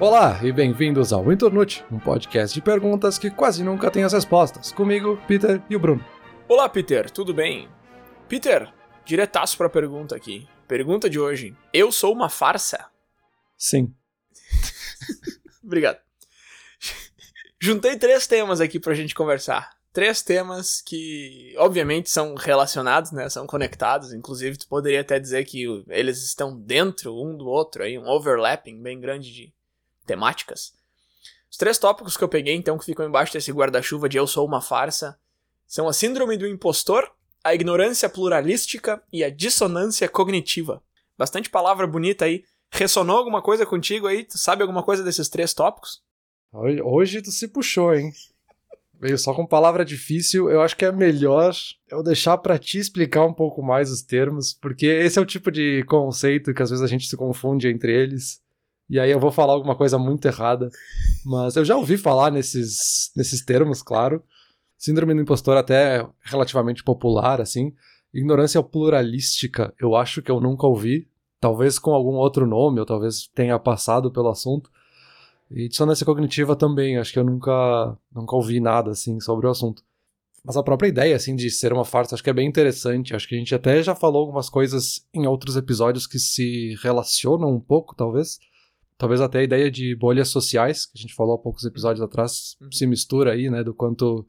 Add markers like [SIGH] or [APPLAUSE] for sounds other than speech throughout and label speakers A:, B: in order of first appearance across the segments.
A: Olá e bem-vindos ao Internute, um podcast de perguntas que quase nunca tem as respostas. Comigo, Peter e o Bruno.
B: Olá, Peter, tudo bem? Peter, diretaço pra pergunta aqui. Pergunta de hoje: Eu sou uma farsa?
A: Sim. [LAUGHS]
B: Obrigado. Juntei três temas aqui pra gente conversar. Três temas que, obviamente, são relacionados, né? São conectados. Inclusive, tu poderia até dizer que eles estão dentro um do outro, aí, um overlapping bem grande de temáticas. Os três tópicos que eu peguei, então, que ficam embaixo desse guarda-chuva de Eu Sou uma Farsa, são a Síndrome do Impostor, a Ignorância Pluralística e a Dissonância Cognitiva. Bastante palavra bonita aí. Ressonou alguma coisa contigo aí? Tu sabe alguma coisa desses três tópicos?
A: Hoje, tu se puxou, hein? Veio só com palavra difícil. Eu acho que é melhor eu deixar para ti explicar um pouco mais os termos, porque esse é o tipo de conceito que às vezes a gente se confunde entre eles. E aí eu vou falar alguma coisa muito errada. Mas eu já ouvi falar nesses, nesses termos, claro. Síndrome do impostor até é relativamente popular, assim. Ignorância pluralística, eu acho que eu nunca ouvi. Talvez com algum outro nome, ou talvez tenha passado pelo assunto. E dissonância cognitiva também, acho que eu nunca, nunca ouvi nada, assim, sobre o assunto. Mas a própria ideia, assim, de ser uma farsa, acho que é bem interessante. Acho que a gente até já falou algumas coisas em outros episódios que se relacionam um pouco, talvez. Talvez até a ideia de bolhas sociais, que a gente falou há poucos episódios atrás, uhum. se mistura aí, né? Do quanto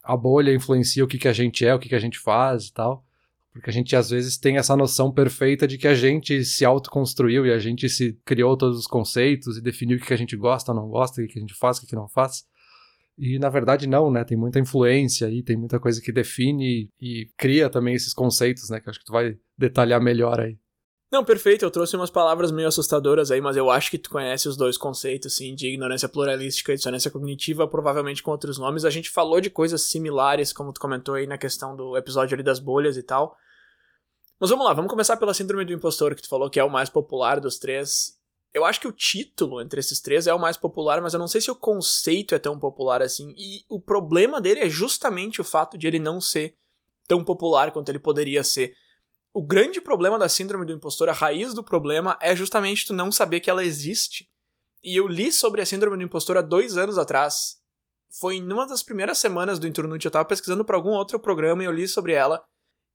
A: a bolha influencia o que, que a gente é, o que, que a gente faz e tal. Porque a gente às vezes tem essa noção perfeita de que a gente se autoconstruiu e a gente se criou todos os conceitos e definiu o que, que a gente gosta, não gosta, o que, que a gente faz, o que, que não faz. E na verdade não, né? Tem muita influência aí, tem muita coisa que define e, cria também esses conceitos, né? Que acho que tu vai detalhar melhor aí.
B: Não, perfeito, eu trouxe umas palavras meio assustadoras aí, mas eu acho que tu conhece os dois conceitos, assim, de ignorância pluralística e dissonância cognitiva, provavelmente com outros nomes. A gente falou de coisas similares, como tu comentou aí na questão do episódio ali das bolhas e tal. Mas vamos lá, vamos começar pela síndrome do impostor, que tu falou que é o mais popular dos três. Eu acho que o título entre esses três é o mais popular, mas eu não sei se o conceito é tão popular assim. E o problema dele é justamente o fato de ele não ser tão popular quanto ele poderia ser o grande problema da síndrome do impostor, a raiz do problema, é justamente tu não saber que ela existe. E eu li sobre a síndrome do impostor há dois anos atrás. Foi em uma das primeiras semanas do Internute, eu tava pesquisando para algum outro programa e eu li sobre ela.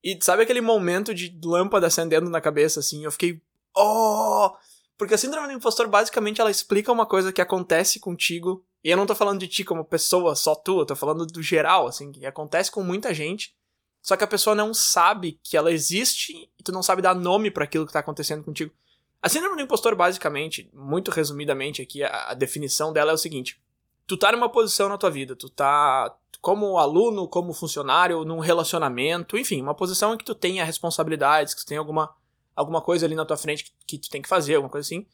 B: E sabe aquele momento de lâmpada acendendo na cabeça, assim? Eu fiquei. Oh! Porque a síndrome do impostor, basicamente, ela explica uma coisa que acontece contigo. E eu não tô falando de ti como pessoa, só tu, eu tô falando do geral, assim, que acontece com muita gente só que a pessoa não sabe que ela existe e tu não sabe dar nome para aquilo que tá acontecendo contigo. A síndrome do impostor, basicamente, muito resumidamente aqui, a, a, definição dela é o seguinte: tu tá numa posição na tua vida, tu tá como aluno, como funcionário, num relacionamento, enfim, uma posição em que tu tenha responsabilidades, que tu tem alguma, alguma coisa ali na tua frente que, que tu tem que fazer, alguma coisa assim.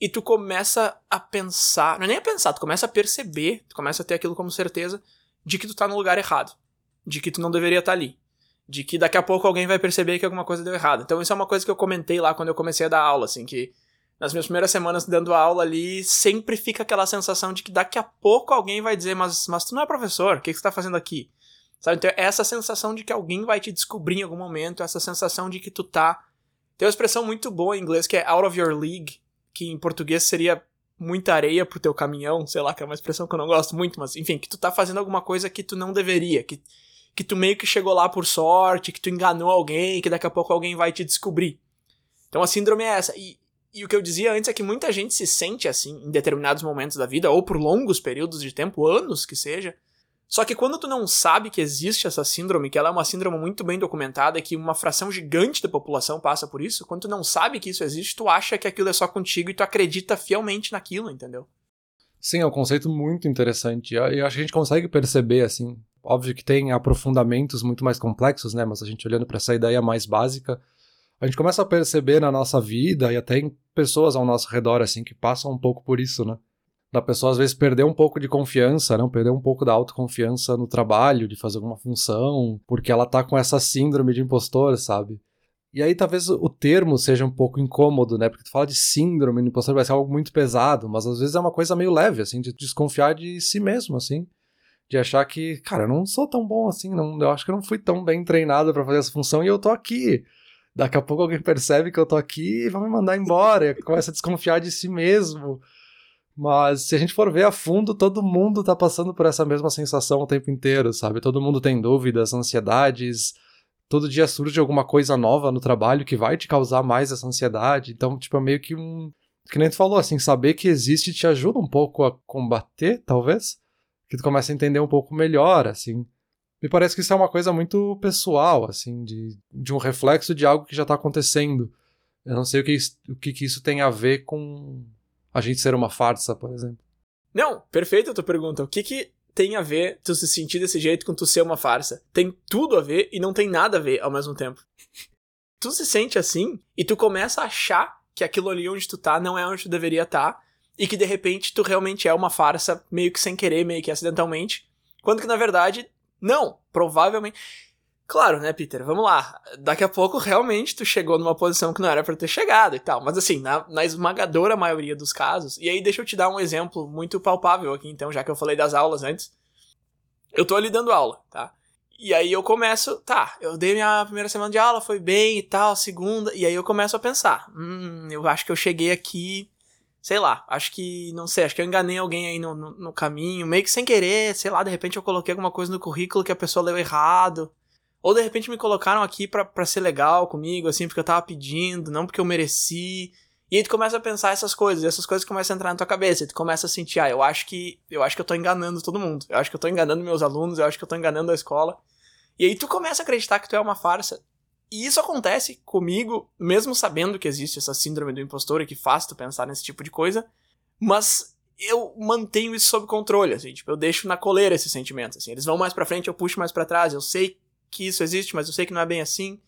B: E tu começa a pensar, não é nem a pensar, tu começa a perceber, tu começa a ter aquilo como certeza de que tu tá no lugar errado de que tu não deveria estar tá ali. De que daqui a pouco alguém vai perceber que alguma coisa deu errado. Então isso é uma coisa que eu comentei lá quando eu comecei a dar aula, assim, que nas minhas primeiras semanas dando aula ali, sempre fica aquela sensação de que daqui a pouco alguém vai dizer, mas, mas tu não é professor, o que, que você tá fazendo aqui? Sabe? Então, essa sensação de que alguém vai te descobrir em algum momento, essa sensação de que tu tá. Tem uma expressão muito boa em inglês que é out of your league, que em português seria muita areia pro teu caminhão, sei lá, que é uma expressão que eu não gosto muito, mas enfim, que tu tá fazendo alguma coisa que tu não deveria, que que tu meio que chegou lá por sorte, que tu enganou alguém, que daqui a pouco alguém vai te descobrir. Então a síndrome é essa. E, e o que eu dizia antes é que muita gente se sente assim em determinados momentos da vida, ou por longos períodos de tempo, anos que seja. Só que quando tu não sabe que existe essa síndrome, que ela é uma síndrome muito bem documentada, que uma fração gigante da população passa por isso, quando tu não sabe que isso existe, tu acha que aquilo é só contigo e tu acredita fielmente naquilo, entendeu?
A: Sim, é um conceito muito interessante. Eu acho que a gente consegue perceber, assim, Óbvio que tem aprofundamentos muito mais complexos, né? Mas a gente olhando para essa ideia mais básica, a gente começa a perceber na nossa vida e até em pessoas ao nosso redor, assim, que passam um pouco por isso, né? Da pessoa às vezes perder um pouco de confiança, não? Perder um pouco da autoconfiança no trabalho, de fazer alguma função, porque ela tá com essa síndrome de impostor, sabe? E aí talvez o termo seja um pouco incômodo, né? Porque tu fala de síndrome de impostor, vai ser algo muito pesado, mas às vezes é uma coisa meio leve, assim, de desconfiar de si mesmo, assim de achar que, cara, eu não sou tão bom assim, não, eu acho que eu não fui tão bem treinado para fazer essa função e eu tô aqui. Daqui a pouco alguém percebe que eu tô aqui e vai me mandar embora, [LAUGHS] começa a desconfiar de si mesmo. Mas se a gente for ver a fundo, todo mundo tá passando por essa mesma sensação o tempo inteiro, sabe? Todo mundo tem dúvidas, ansiedades. Todo dia surge alguma coisa nova no trabalho que vai te causar mais essa ansiedade. Então, tipo, é meio que um. Que nem tu falou, assim, saber que existe te ajuda um pouco a combater, talvez. Que tu começa a entender um pouco melhor, assim. Me parece que isso é uma coisa muito pessoal, assim, de, de um reflexo de algo que já tá acontecendo. Eu não sei o que, o que, que isso tem a ver com a gente ser uma farsa, por exemplo.
B: Não, perfeita a tua pergunta. O que que tem a ver tu se sentir desse jeito com tu ser uma farsa? Tem tudo a ver e não tem nada a ver ao mesmo tempo. tu se sente assim e tu começa a achar que aquilo ali onde tu tá não é onde tu deveria estar tá, e que de repente tu realmente é uma farsa meio que sem querer, meio que acidentalmente, quando que na verdade não, provavelmente Claro, né, Peter? Vamos lá. Daqui a pouco realmente tu chegou numa posição que não era para ter chegado e tal. Mas assim, na, na, esmagadora maioria dos casos. E aí deixa eu te dar um exemplo muito palpável aqui, então, já que eu falei das aulas antes. Eu tô ali dando aula, tá? E aí eu começo, tá, eu dei minha primeira semana de aula, foi bem e tal, segunda, e aí eu começo a pensar, hum, eu acho que eu cheguei aqui, sei lá, acho que, não sei, acho que eu enganei alguém aí no, no, no caminho, meio que sem querer, sei lá, de repente eu coloquei alguma coisa no currículo que a pessoa leu errado. Ou de repente me colocaram aqui pra ser legal comigo, assim, porque eu tava pedindo, não porque eu mereci. E aí tu começa a pensar essas coisas, e essas coisas começam a entrar na tua cabeça, e tu começa a sentir, ah, eu acho que eu acho que eu tô enganando todo mundo. Eu acho que eu tô enganando meus alunos, eu acho que eu tô enganando a escola. E aí tu começa a acreditar que tu é uma farsa. E isso acontece comigo, mesmo sabendo que existe essa síndrome do impostor e que faz tu pensar nesse tipo de coisa, mas eu mantenho isso sob controle, assim, tipo, eu deixo na coleira esses sentimentos, assim, eles vão mais para frente, eu puxo mais para trás, eu sei que isso existe, mas eu sei que não é bem assim.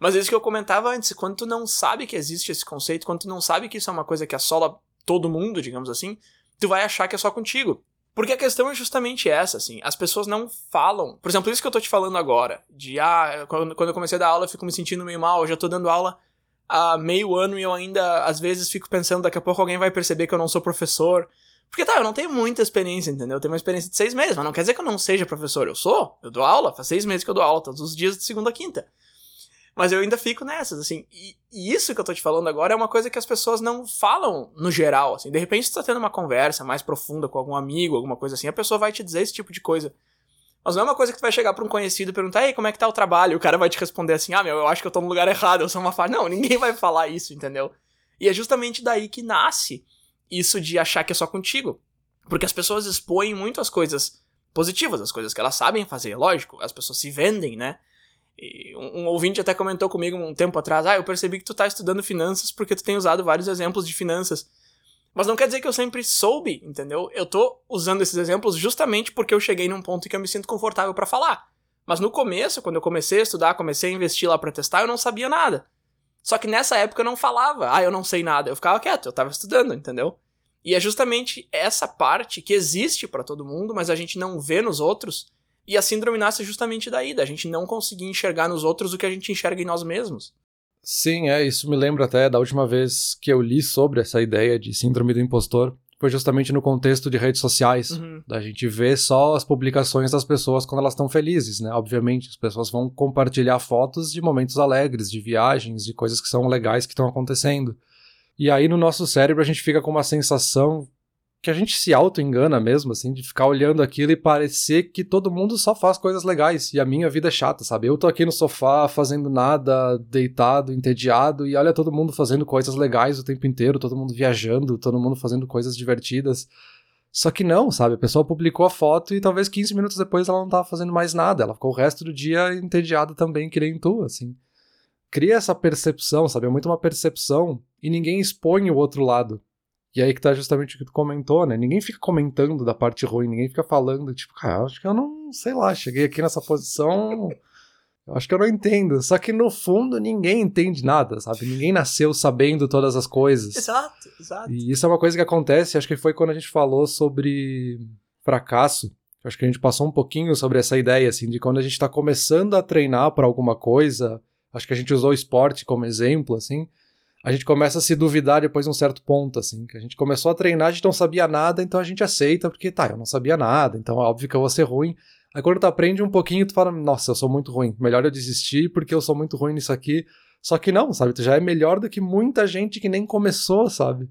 B: Mas é isso que eu comentava antes, quando tu não sabe que existe esse conceito, quando tu não sabe que isso é uma coisa que assola todo mundo, digamos assim, tu vai achar que é só contigo. Porque a questão é justamente essa, assim, as pessoas não falam. Por exemplo, isso que eu tô te falando agora, de ah, quando, eu comecei a dar aula eu fico me sentindo meio mal, eu já tô dando aula há meio ano e eu ainda, às vezes, fico pensando, daqui a pouco alguém vai perceber que eu não sou professor. Porque tá, eu não tenho muita experiência, entendeu? Eu tenho uma experiência de seis meses, mas não quer dizer que eu não seja professor. Eu sou, eu dou aula, faz seis meses que eu dou aula, todos os dias de segunda a quinta. Mas eu ainda fico nessas, assim. E, e, isso que eu tô te falando agora é uma coisa que as pessoas não falam no geral, assim. De repente, você tá tendo uma conversa mais profunda com algum amigo, alguma coisa assim, a pessoa vai te dizer esse tipo de coisa. Mas não é uma coisa que tu vai chegar pra um conhecido e perguntar, ei, como é que tá o trabalho? E o cara vai te responder assim, ah, meu, eu acho que eu tô no lugar errado, eu sou uma falha. Não, ninguém vai falar isso, entendeu? E é justamente daí que nasce isso de achar que é só contigo. Porque as pessoas expõem muito as coisas positivas, as coisas que elas sabem fazer, lógico, as pessoas se vendem, né? Um, um ouvinte até comentou comigo um tempo atrás, ah, eu percebi que tu tá estudando finanças porque tu tem usado vários exemplos de finanças. Mas não quer dizer que eu sempre soube, entendeu? Eu tô usando esses exemplos justamente porque eu cheguei num ponto em que eu me sinto confortável para falar. Mas no começo, quando eu comecei a estudar, comecei a investir lá para testar, eu não sabia nada. Só que nessa época eu não falava, ah, eu não sei nada. Eu ficava quieto, eu tava estudando, entendeu? E é justamente essa parte que existe para todo mundo, mas a gente não vê nos outros. E a síndrome nasce justamente daí, da gente não conseguir enxergar nos outros o que a gente enxerga em nós mesmos.
A: Sim, é, isso me lembra até da última vez que eu li sobre essa ideia de síndrome do impostor. Foi justamente no contexto de redes sociais. Uhum. Da gente ver só as publicações das pessoas quando elas estão felizes, né? Obviamente, as pessoas vão compartilhar fotos de momentos alegres, de viagens, de coisas que são legais que estão acontecendo. E aí no nosso cérebro a gente fica com uma sensação que a gente se auto-engana mesmo, assim, de ficar olhando aquilo e parecer que todo mundo só faz coisas legais e a minha vida é chata, sabe? Eu tô aqui no sofá fazendo nada, deitado, entediado, e olha todo mundo fazendo coisas legais o tempo inteiro, todo mundo viajando, todo mundo fazendo coisas divertidas. Só que não, sabe? A pessoa publicou a foto e talvez 15 minutos depois ela não tava fazendo mais nada, ela ficou o resto do dia entediada também, que nem tu, assim cria essa percepção, sabe? É muito uma percepção e ninguém expõe o outro lado. E aí que tá justamente o que tu comentou, né? Ninguém fica comentando da parte ruim, ninguém fica falando, tipo, cara, acho que eu não, sei lá, cheguei aqui nessa posição, eu acho que eu não entendo. Só que no fundo ninguém entende nada, sabe? Ninguém nasceu sabendo todas as coisas.
B: Exato, exato.
A: E isso é uma coisa que acontece, acho que foi quando a gente falou sobre fracasso. Acho que a gente passou um pouquinho sobre essa ideia, assim, de quando a gente tá começando a treinar para alguma coisa, acho que a gente usou o esporte como exemplo, assim, a gente começa a se duvidar depois de um certo ponto, assim, que a gente começou a treinar, a gente não sabia nada, então a gente aceita, porque tá, eu não sabia nada, então é óbvio que eu vou ser ruim. Aí quando tu aprende um pouquinho, tu fala, nossa, eu sou muito ruim, melhor eu desistir porque eu sou muito ruim nisso aqui. Só que não, sabe, tu já é melhor do que muita gente que nem começou, sabe?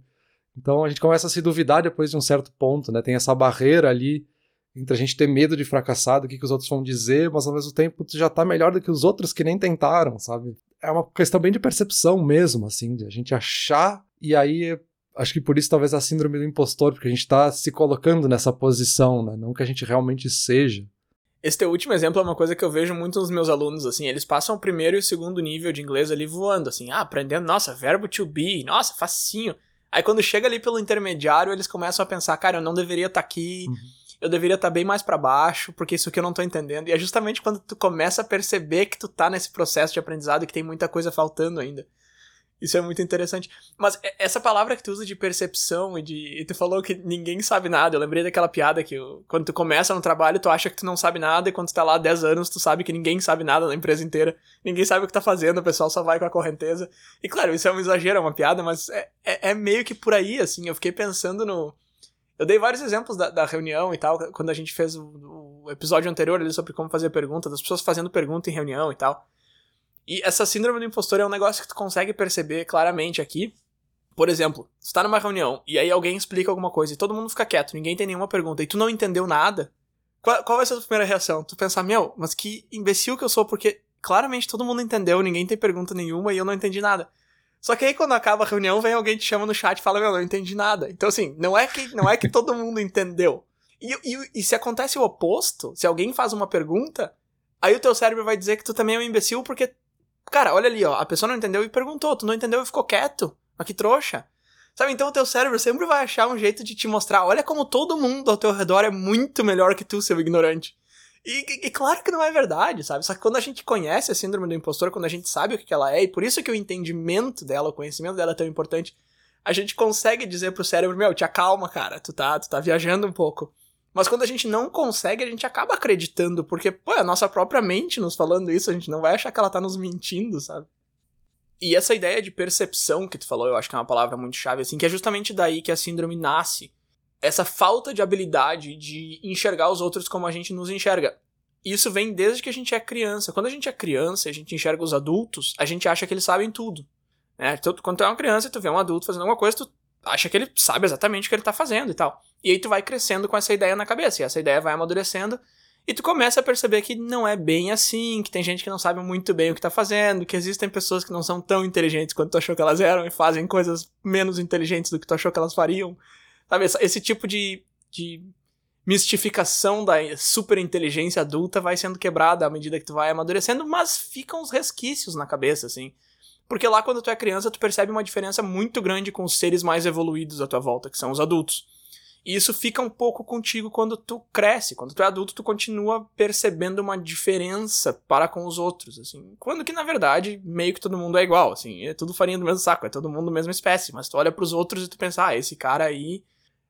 A: Então a gente começa a se duvidar depois de um certo ponto, né? Tem essa barreira ali entre a gente ter medo de fracassar, do que, que os outros vão dizer, mas ao mesmo tempo tu já tá melhor do que os outros que nem tentaram, sabe? É uma questão bem de percepção mesmo, assim, de a gente achar, e aí acho que por isso talvez a síndrome do impostor, porque a gente tá se colocando nessa posição, né? Não que a gente realmente seja.
B: Esse teu último exemplo é uma coisa que eu vejo muito nos meus alunos, assim, eles passam o primeiro e o segundo nível de inglês ali voando, assim, ah, aprendendo, nossa, verbo to be, nossa, facinho. Aí quando chega ali pelo intermediário, eles começam a pensar, cara, eu não deveria estar tá aqui, uhum eu deveria estar tá bem mais para baixo, porque isso aqui eu não tô entendendo. E é justamente quando tu começa a perceber que tu tá nesse processo de aprendizado e que tem muita coisa faltando ainda. Isso é muito interessante. Mas essa palavra que tu usa de percepção e de. E tu falou que ninguém sabe nada. Eu lembrei daquela piada que quando tu começa no trabalho, tu acha que tu não sabe nada, e quando tu tá lá há 10 anos, tu sabe que ninguém sabe nada na empresa inteira. Ninguém sabe o que tá fazendo, o pessoal só vai com a correnteza. E claro, isso é um exagero, é uma piada, mas é, é, é meio que por aí, assim. Eu fiquei pensando no eu dei vários exemplos da, da, reunião e tal, quando a gente fez o, o, episódio anterior ali sobre como fazer perguntas, as pessoas fazendo pergunta em reunião e tal. E essa síndrome do impostor é um negócio que tu consegue perceber claramente aqui. Por exemplo, tu tá numa reunião e aí alguém explica alguma coisa e todo mundo fica quieto, ninguém tem nenhuma pergunta e tu não entendeu nada. Qual, qual vai ser a tua primeira reação? Tu pensar, meu, mas que imbecil que eu sou, porque claramente todo mundo entendeu, ninguém tem pergunta nenhuma e eu não entendi nada. Só que aí quando acaba a reunião, vem alguém te chama no chat e fala, meu, não entendi nada. Então, assim, não é que, não é que todo mundo entendeu. E, e, e se acontece o oposto, se alguém faz uma pergunta, aí o teu cérebro vai dizer que tu também é um imbecil porque, cara, olha ali, ó, a pessoa não entendeu e perguntou, tu não entendeu e ficou quieto. Mas que trouxa. Sabe, então o teu cérebro sempre vai achar um jeito de te mostrar, olha como todo mundo ao teu redor é muito melhor que tu, seu ignorante. E, e, claro que não é verdade, sabe? Só que quando a gente conhece a síndrome do impostor, quando a gente sabe o que ela é, e por isso que o entendimento dela, o conhecimento dela é tão importante, a gente consegue dizer pro cérebro, meu, te acalma, cara, tu tá, tu tá viajando um pouco. Mas quando a gente não consegue, a gente acaba acreditando, porque, pô, é a nossa própria mente nos falando isso, a gente não vai achar que ela tá nos mentindo, sabe? E essa ideia de percepção que tu falou, eu acho que é uma palavra muito chave, assim, que é justamente daí que a síndrome nasce essa falta de habilidade de enxergar os outros como a gente nos enxerga. Isso vem desde que a gente é criança. Quando a gente é criança e a gente enxerga os adultos, a gente acha que eles sabem tudo. Né? Quando tu é uma criança e tu vê um adulto fazendo alguma coisa, tu acha que ele sabe exatamente o que ele tá fazendo e tal. E aí tu vai crescendo com essa ideia na cabeça, e essa ideia vai amadurecendo, e tu começa a perceber que não é bem assim, que tem gente que não sabe muito bem o que tá fazendo, que existem pessoas que não são tão inteligentes quanto tu achou que elas eram e fazem coisas menos inteligentes do que tu achou que elas fariam. Sabe, esse tipo de, de mistificação da super inteligência adulta vai sendo quebrada à medida que tu vai amadurecendo, mas ficam os resquícios na cabeça, assim. Porque lá quando tu é criança, tu percebe uma diferença muito grande com os seres mais evoluídos à tua volta, que são os adultos. E isso fica um pouco contigo quando tu cresce. Quando tu é adulto, tu continua percebendo uma diferença para com os outros, assim. Quando que, na verdade, meio que todo mundo é igual, assim. É tudo farinha do mesmo saco, é todo mundo da mesma espécie. Mas tu olha pros outros e tu pensa, ah, esse cara aí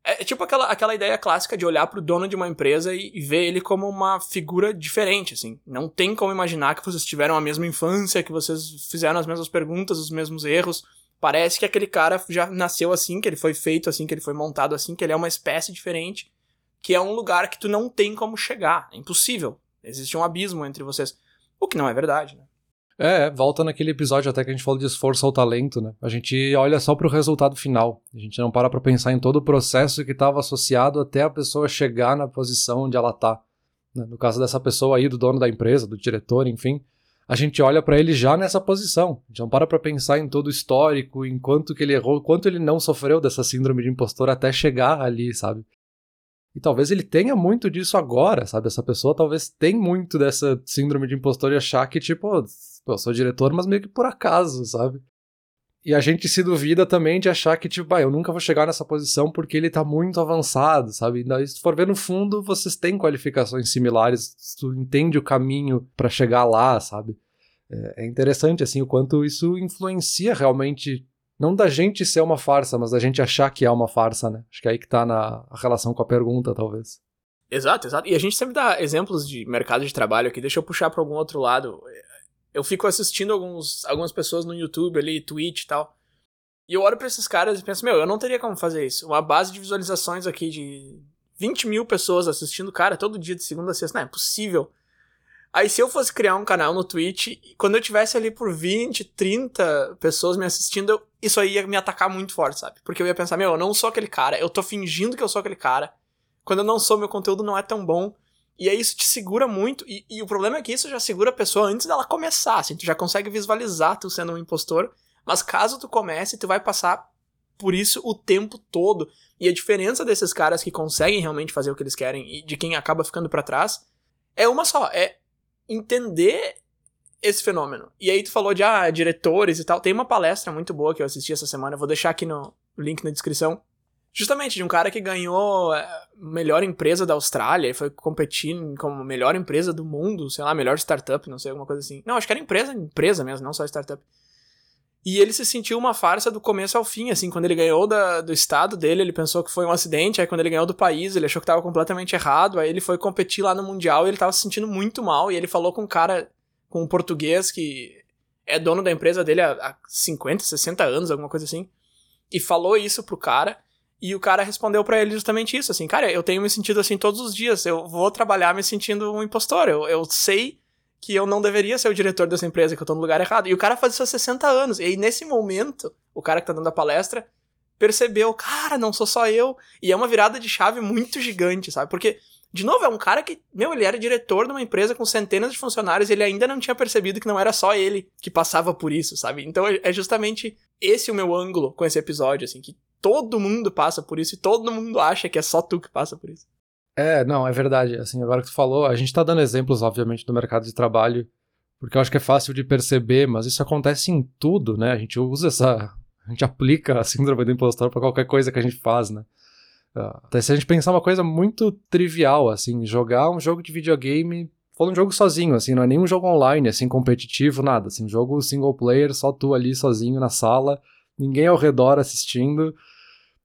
B: é, é tipo aquela, aquela ideia clássica de olhar pro dono de uma empresa e, e, ver ele como uma figura diferente, assim. Não tem como imaginar que vocês tiveram a mesma infância, que vocês fizeram as mesmas perguntas, os mesmos erros. Parece que aquele cara já nasceu assim, que ele foi feito assim, que ele foi montado assim, que ele é uma espécie diferente, que é um lugar que tu não tem como chegar. É impossível. Existe um abismo entre vocês. O que não é verdade, né?
A: É, volta naquele episódio até que a gente falou de esforço ao talento, né? A gente olha só para o resultado final. A gente não para para pensar em todo o processo que estava associado até a pessoa chegar na posição onde ela tá. Né? No caso dessa pessoa aí, do dono da empresa, do diretor, enfim, a gente olha para ele já nessa posição. A gente não para para pensar em todo o histórico, em quanto que ele errou, quanto ele não sofreu dessa síndrome de impostor até chegar ali, sabe? E talvez ele tenha muito disso agora, sabe? Essa pessoa talvez tenha muito dessa síndrome de impostor e achar que, tipo, Pô, eu sou diretor, mas meio que por acaso, sabe? E a gente se duvida também de achar que, tipo, ah, eu nunca vou chegar nessa posição porque ele tá muito avançado, sabe? Se tu for ver no fundo, vocês têm qualificações similares, tu entende o caminho para chegar lá, sabe? É, é interessante, assim, o quanto isso influencia realmente, não da gente ser uma farsa, mas da gente achar que é uma farsa, né? Acho que é aí que tá na relação com a pergunta, talvez.
B: Exato, exato. E a gente sempre dá exemplos de mercado de trabalho aqui. Deixa eu puxar para algum outro lado eu fico assistindo alguns, algumas pessoas no YouTube ali, Twitch e tal. E eu olho pra esses caras e penso, meu, eu não teria como fazer isso. Uma base de visualizações aqui de 20 mil pessoas assistindo, cara, todo dia de segunda a sexta. Não, é possível. Aí se eu fosse criar um canal no Twitch, quando eu tivesse ali por 20, 30 pessoas me assistindo, isso aí ia me atacar muito forte, sabe? Porque eu ia pensar, meu, eu não sou aquele cara, eu tô fingindo que eu sou aquele cara. Quando eu não sou, meu conteúdo não é tão bom. E aí isso te segura muito. E, e, o problema é que isso já segura a pessoa antes dela começar, assim. Tu já consegue visualizar tu sendo um impostor. Mas caso tu comece, tu vai passar por isso o tempo todo. E a diferença desses caras que conseguem realmente fazer o que eles querem e de quem acaba ficando para trás é uma só. É entender esse fenômeno. E aí tu falou de ah, diretores e tal. Tem uma palestra muito boa que eu assisti essa semana, eu vou deixar aqui no link na descrição. Justamente de um cara que ganhou a é, melhor empresa da Austrália e foi competir como melhor empresa do mundo, sei lá, melhor startup, não sei, alguma coisa assim. Não, acho que era empresa, empresa mesmo, não só startup. E ele se sentiu uma farsa do começo ao fim, assim, quando ele ganhou da, do estado dele, ele pensou que foi um acidente, aí quando ele ganhou do país, ele achou que tava completamente errado, aí ele foi competir lá no Mundial e ele tava se sentindo muito mal, e ele falou com um cara, com um português que é dono da empresa dele há, há 50, 60 anos, alguma coisa assim, e falou isso pro cara, e o cara respondeu para ele justamente isso, assim, cara, eu tenho me sentido assim todos os dias, eu vou trabalhar me sentindo um impostor, eu, eu sei que eu não deveria ser o diretor dessa empresa, que eu tô no lugar errado. E o cara faz isso há 60 anos. E aí, nesse momento, o cara que tá dando a palestra percebeu, cara, não sou só eu. E é uma virada de chave muito gigante, sabe? Porque, de novo, é um cara que, meu, ele era diretor de uma empresa com centenas de funcionários e ele ainda não tinha percebido que não era só ele que passava por isso, sabe? Então é, é justamente esse o meu ângulo com esse episódio, assim, que todo mundo passa por isso e todo mundo acha que é só tu que passa por isso.
A: É, não, é verdade. Assim, agora que tu falou, a gente tá dando exemplos, obviamente, do mercado de trabalho, porque eu acho que é fácil de perceber, mas isso acontece em tudo, né? A gente usa essa. A gente aplica a síndrome do impostor para qualquer coisa que a gente faz, né? Ah, até se a gente pensar uma coisa muito trivial, assim, jogar um jogo de videogame, falando um jogo sozinho, assim, não é nem um jogo online, assim, competitivo, nada, assim, um jogo single player, só tu ali sozinho na sala, ninguém ao redor assistindo,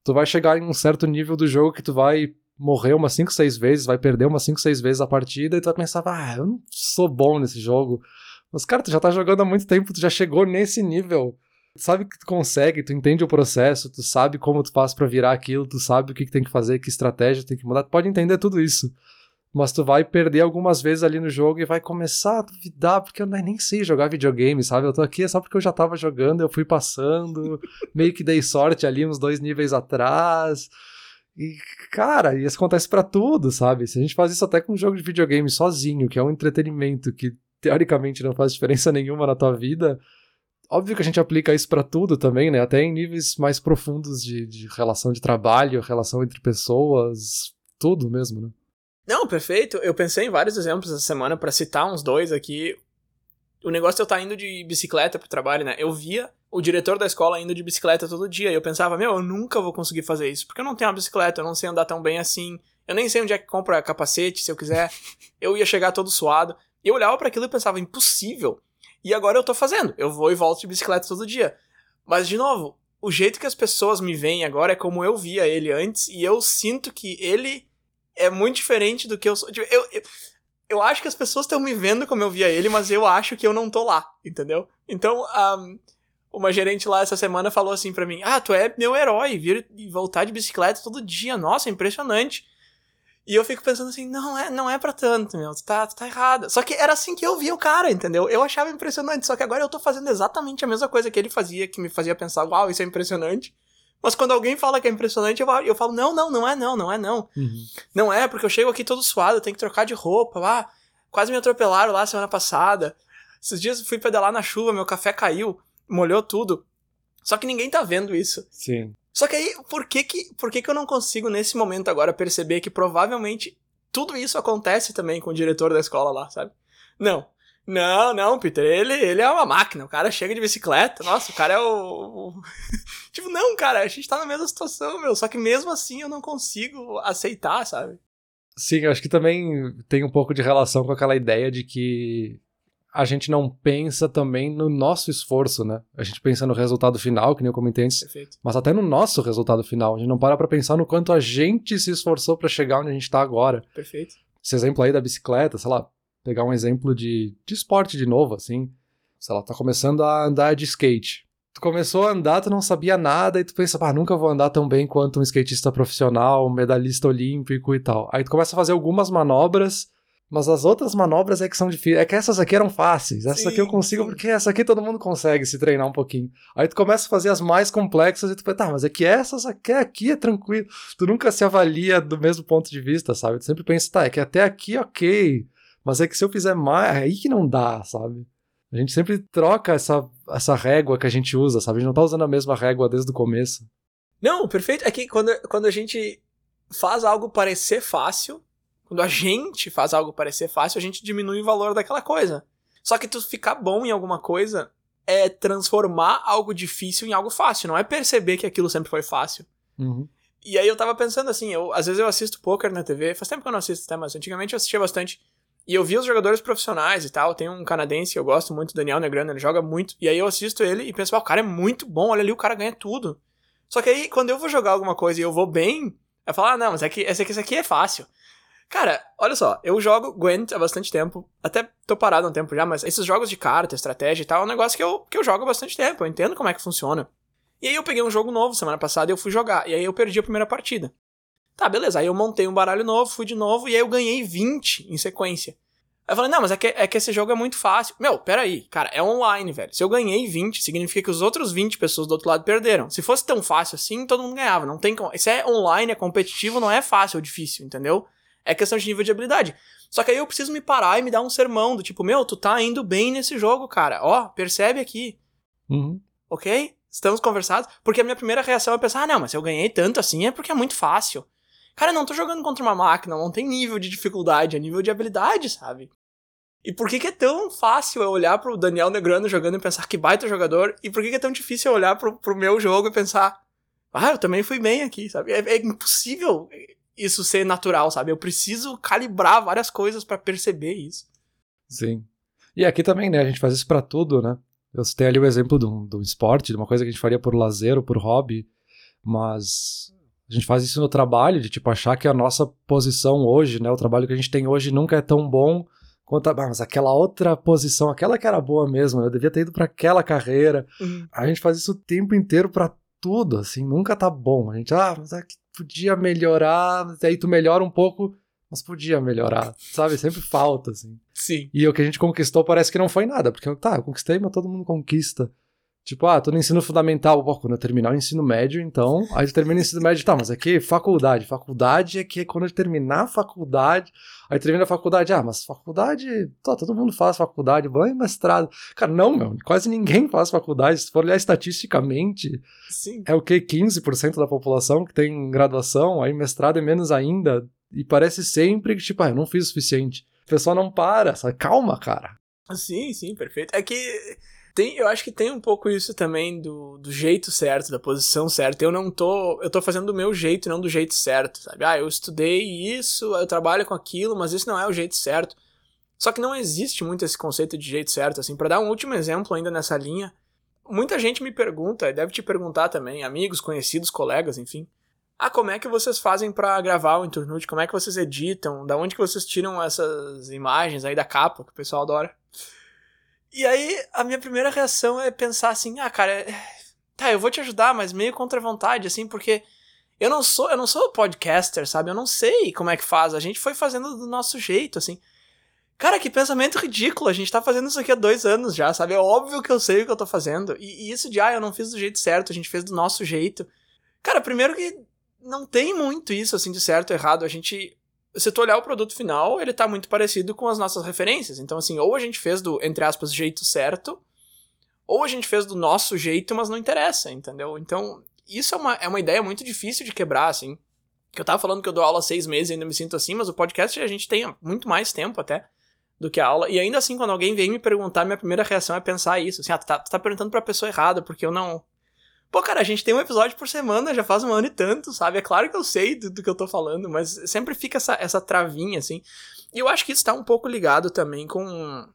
A: tu vai chegar em um certo nível do jogo que tu vai morrer umas 5, 6 vezes, vai perder umas 5, 6 vezes a partida e tu vai pensar, ah, eu não sou bom nesse jogo. Mas, cara, tu já tá jogando há muito tempo, tu já chegou nesse nível. Tu sabe que tu consegue, tu entende o processo, tu sabe como tu faz para virar aquilo, tu sabe o que, que tem que fazer, que estratégia tem que mudar, tu pode entender tudo isso. Mas tu vai perder algumas vezes ali no jogo e vai começar a duvidar, porque eu nem sei jogar videogame, sabe? Eu tô aqui só porque eu já tava jogando, eu fui passando, [LAUGHS] meio que dei sorte ali uns dois níveis atrás. E, cara, isso acontece para tudo, sabe? Se a gente faz isso até com um jogo de videogame sozinho, que é um entretenimento que teoricamente não faz diferença [LAUGHS] nenhuma na tua vida, óbvio que a gente aplica isso para tudo também, né? Até em níveis mais profundos de, de relação de trabalho, relação entre pessoas, tudo mesmo, né?
B: Não, perfeito. Eu pensei em vários exemplos essa semana para citar uns dois aqui. O negócio de eu estar tá indo de bicicleta pro trabalho, né? Eu via o diretor da escola indo de bicicleta todo dia. E eu pensava, meu, eu nunca vou conseguir fazer isso, porque eu não tenho uma bicicleta, eu não sei andar tão bem assim. Eu nem sei onde é que compra capacete, se eu quiser. [LAUGHS] Eu ia chegar todo suado. E eu olhava para aquilo e pensava, impossível. E agora eu tô fazendo. Eu vou e volto de bicicleta todo dia. Mas, de novo, o jeito que as pessoas me veem agora é como eu via ele antes, e eu sinto que ele é muito diferente do que eu sou. Tipo, eu, eu, eu acho que as pessoas estão me vendo como eu via ele, mas eu acho que eu não tô lá, entendeu? Então, um, uma gerente lá essa semana falou assim para mim: Ah, tu é meu herói, vir e voltar de bicicleta todo dia. Nossa, impressionante. E eu fico pensando assim, não é, não é para tanto, meu, tu tá, tá errada. Só que era assim que eu via o cara, entendeu? Eu achava impressionante, só que agora eu tô fazendo exatamente a mesma coisa que ele fazia, que me fazia pensar, uau, isso é impressionante. Mas quando alguém fala que é impressionante, eu, eu falo, não, não, não é não, não é não. Uhum. Não é, porque eu chego aqui todo suado, tenho que trocar de roupa, lá, quase me atropelaram lá semana passada. Esses dias eu fui pedalar na chuva, meu café caiu molhou tudo. Só que ninguém tá vendo isso.
A: Sim.
B: Só que aí, por que que, por que que eu não consigo nesse momento agora perceber que provavelmente tudo isso acontece também com o diretor da escola lá, sabe? Não. Não, não, Peter, ele, ele é uma máquina, o cara chega de bicicleta, nossa, o cara é o... [LAUGHS] tipo, não, cara, a gente tá na mesma situação, meu, só que mesmo assim eu não consigo aceitar, sabe?
A: Sim, acho que também tem um pouco de relação com aquela ideia de que a gente não pensa também no nosso esforço, né? A gente pensa no resultado final, que nem eu comentei antes,
B: Perfeito.
A: mas até no nosso resultado final. A gente não para pra pensar no quanto a gente se esforçou para chegar onde a gente tá agora.
B: Perfeito.
A: Esse exemplo aí da bicicleta, sei lá, pegar um exemplo de, de esporte de novo, assim. Sei lá, tá começando a andar de skate. Tu começou a andar, tu não sabia nada, e tu pensa, ah, nunca vou andar tão bem quanto um skatista profissional, um medalhista olímpico e tal. Aí tu começa a fazer algumas manobras Mas as outras manobras é que são difíceis. É que essas aqui eram fáceis. Essa
B: Sim,
A: aqui eu consigo,
B: sim.
A: porque essa aqui todo mundo consegue se treinar um pouquinho. Aí tu começa a fazer as mais complexas e tu pensa, tá, mas é que essas aqui, aqui é tranquilo. Tu nunca se avalia do mesmo ponto de vista, sabe? Tu sempre pensa, tá, é que até aqui ok. Mas é que se eu fizer mais, é aí que não dá, sabe? A gente sempre troca essa, essa régua que a gente usa, sabe? A gente não tá usando a mesma régua desde o começo.
B: Não, perfeito. É que quando, quando a gente faz algo parecer fácil, quando a gente faz algo parecer fácil, a gente diminui o valor daquela coisa. Só que tu ficar bom em alguma coisa é transformar algo difícil em algo fácil, não é perceber que aquilo sempre foi fácil.
A: Uhum.
B: E aí eu tava pensando assim, eu, às vezes eu assisto poker na TV, faz tempo que eu não assisto até, mas antigamente eu assistia bastante. E eu vi os jogadores profissionais e tal. Tem um canadense que eu gosto muito, Daniel Negrano, ele joga muito. E aí eu assisto ele e penso, ah, o cara é muito bom, olha ali, o cara ganha tudo. Só que aí, quando eu vou jogar alguma coisa e eu vou bem, eu falo, ah, não, mas é que esse aqui, esse aqui é fácil. Cara, olha só, eu jogo Gwent há bastante tempo, até tô parado há um tempo já, mas esses jogos de carta, estratégia e tal, é um negócio que eu, que eu jogo há bastante tempo, eu entendo como é que funciona. E aí eu peguei um jogo novo semana passada e eu fui jogar, e aí eu perdi a primeira partida. Tá, beleza, aí eu montei um baralho novo, fui de novo, e aí eu ganhei 20 em sequência. Aí eu falei, não, mas é que, é que esse jogo é muito fácil. Meu, peraí, cara, é online, velho. Se eu ganhei 20, significa que os outros 20 pessoas do outro lado perderam. Se fosse tão fácil assim, todo mundo ganhava. Não tem como. Isso é online, é competitivo, não é fácil ou difícil, entendeu? É questão de nível de habilidade. Só que aí eu preciso me parar e me dar um sermão do tipo, meu, tu tá indo bem nesse jogo, cara. Ó, percebe aqui,
A: Uhum.
B: ok? Estamos conversados? Porque a minha primeira reação é pensar, ah, não, mas se eu ganhei tanto assim é porque é muito fácil. Cara, não tô jogando contra uma máquina, não tem nível de dificuldade, é nível de habilidade, sabe? E por que, que é tão fácil eu olhar pro Daniel Negrano jogando e pensar que baita jogador? E por que, que é tão difícil eu olhar pro, pro meu jogo e pensar, ah, eu também fui bem aqui, sabe? É, é impossível isso ser natural, sabe? Eu preciso calibrar várias coisas pra perceber isso.
A: Sim. E aqui também, né? A gente faz isso pra tudo, né? Eu citei ali o exemplo do, do esporte, de uma coisa que a gente faria por lazer ou por hobby, mas a gente faz isso no trabalho, de tipo achar que a nossa posição hoje, né? O trabalho que a gente tem hoje nunca é tão bom quanto a, ah, mas aquela outra posição, aquela que era boa mesmo, eu devia ter ido pra aquela carreira. A gente faz isso o tempo inteiro pra tudo, assim, nunca tá bom. A gente, ah, mas é que podia melhorar, mas aí tu melhora um pouco, mas podia melhorar, sabe? Sempre falta, assim.
B: Sim.
A: E o que a gente conquistou parece que não foi nada, porque tá, eu conquistei, mas todo mundo conquista. Tipo, ah, tô no ensino fundamental, pô, quando eu terminar o ensino médio, então, aí eu termino o ensino médio, tá, mas aqui faculdade, faculdade é que quando eu terminar a faculdade, aí termina a faculdade, ah, mas faculdade, tá, todo mundo faz faculdade, banho mestrado. Cara, não, meu, quase ninguém faz faculdade, se for olhar estatisticamente,
B: Sim.
A: é o que, 15% da população que tem graduação, aí mestrado é menos ainda, e parece sempre que, tipo, ah, eu não fiz o suficiente. O pessoal não para, sabe? Calma, cara.
B: Sim, sim, perfeito. É que tem, eu acho que tem um pouco isso também do, do jeito certo, da posição certa. Eu não tô, eu tô fazendo do meu jeito, não do jeito certo, sabe? Ah, eu estudei isso, eu trabalho com aquilo, mas isso não é o jeito certo. Só que não existe muito esse conceito de jeito certo, assim. Para dar um último exemplo ainda nessa linha, muita gente me pergunta, e deve te perguntar também, amigos, conhecidos, colegas, enfim. Ah, como é que vocês fazem para gravar o Internude? Como é que vocês editam? Da onde que vocês tiram essas imagens aí da capa, que o pessoal adora? E aí, a minha primeira reação é pensar assim, ah, cara, é... tá, eu vou te ajudar, mas meio contra vontade, assim, porque eu não sou, eu não sou podcaster, sabe? Eu não sei como é que faz. A gente foi fazendo do nosso jeito, assim. Cara, que pensamento ridículo. A gente tá fazendo isso aqui há dois anos já, sabe? É óbvio que eu sei o que eu tô fazendo. E, e isso de, ah, eu não fiz do jeito certo, a gente fez do nosso jeito. Cara, primeiro que não tem muito isso, assim, de certo ou errado. A gente se tu olhar o produto final, ele tá muito parecido com as nossas referências. Então, assim, ou a gente fez do, entre aspas, jeito certo, ou a gente fez do nosso jeito, mas não interessa, entendeu? Então, isso é uma, é uma ideia muito difícil de quebrar, assim. Que eu tava falando que eu dou aula seis meses e ainda me sinto assim, mas o podcast a gente tem muito mais tempo até do que a aula. E ainda assim, quando alguém vem me perguntar, minha primeira reação é pensar isso. Assim, ah, tu tá, tu tá perguntando pra pessoa errada, porque eu não. Pô, cara, a gente tem um episódio por semana, já faz um ano e tanto, sabe? É claro que eu sei do, do que eu tô falando, mas sempre fica essa, essa travinha, assim. E eu acho que isso tá um pouco ligado também com,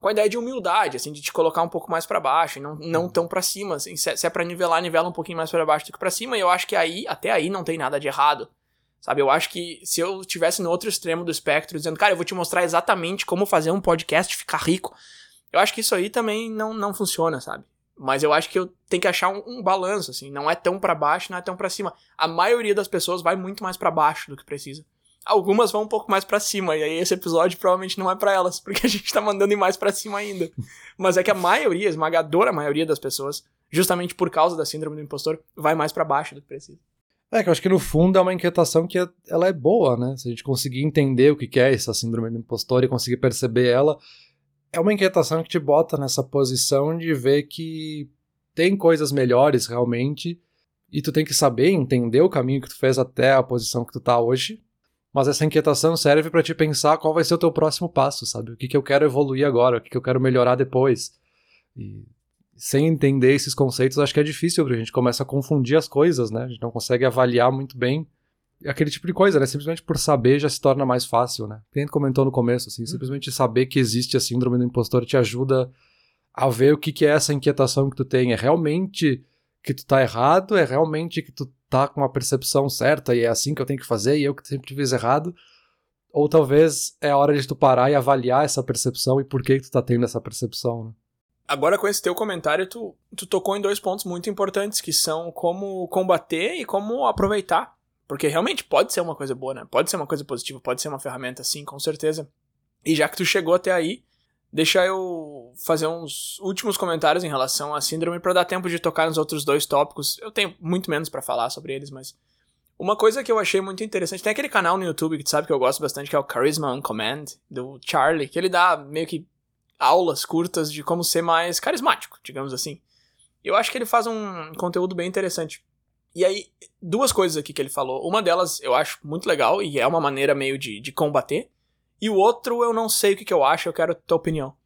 B: com a ideia de humildade, assim, de te colocar um pouco mais para baixo, e não, não tão para cima, assim. Se, se é pra nivelar, nivela um pouquinho mais para baixo do que pra cima, e eu acho que aí, até aí, não tem nada de errado. Sabe, eu acho que se eu tivesse no outro extremo do espectro, dizendo, cara, eu vou te mostrar exatamente como fazer um podcast ficar rico, eu acho que isso aí também não, não funciona, sabe? Mas eu acho que eu tenho que achar um, um balanço, assim. Não é tão para baixo, não é tão para cima. A maioria das pessoas vai muito mais para baixo do que precisa. algumas vão um pouco mais para cima, e aí esse episódio provavelmente não é para elas, [LAUGHS] porque a gente tá mandando ir mais para cima ainda. Mas é que a maioria, a esmagadora maioria das pessoas, justamente por causa da síndrome do impostor, vai mais para baixo do que precisa.
A: É, que eu acho que no fundo é uma inquietação que é, ela é boa, né? Se a gente conseguir entender o que é essa síndrome do impostor e conseguir perceber ela, é uma inquietação que te bota nessa posição de ver que tem coisas melhores realmente e tu tem que saber, entender o caminho que tu fez até a posição que tu tá hoje. Mas essa inquietação serve para te pensar qual vai ser o teu próximo passo, sabe? O que, que eu quero evoluir agora, o que, que eu quero melhorar depois. E sem entender esses conceitos, acho que é difícil, porque a gente começa a confundir as coisas, né? A gente não consegue avaliar muito bem aquele tipo de coisa, né? Simplesmente por saber já se torna mais fácil, né? Quem comentou no começo, assim, simplesmente saber que existe a síndrome do impostor te ajuda a ver o que, que é essa inquietação que tu tem. É realmente que tu tá errado? É realmente que tu tá com uma percepção certa e é assim que eu tenho que fazer e eu que sempre fiz errado? Ou talvez é a hora de tu parar e avaliar essa percepção e por que, que tu tá tendo essa percepção, né?
B: Agora, com esse teu comentário, tu, tu tocou em dois pontos muito importantes, que são como combater e como aproveitar. Porque realmente pode ser uma coisa boa, né? Pode ser uma coisa positiva, pode ser uma ferramenta, sim, com certeza. E já que tu chegou até aí, deixa eu fazer uns últimos comentários em relação à síndrome para dar tempo de tocar nos outros dois tópicos. Eu tenho muito menos para falar sobre eles, mas uma coisa que eu achei muito interessante, tem aquele canal no YouTube que tu sabe que eu gosto bastante, que é o Charisma on Command, do Charlie, que ele dá meio que aulas curtas de como ser mais carismático, digamos assim. Eu acho que ele faz um conteúdo bem interessante. E aí, duas coisas aqui que ele falou. Uma delas eu acho muito legal e é uma maneira meio de, de combater. E o outro eu não sei o que, que eu acho, eu quero a tua opinião.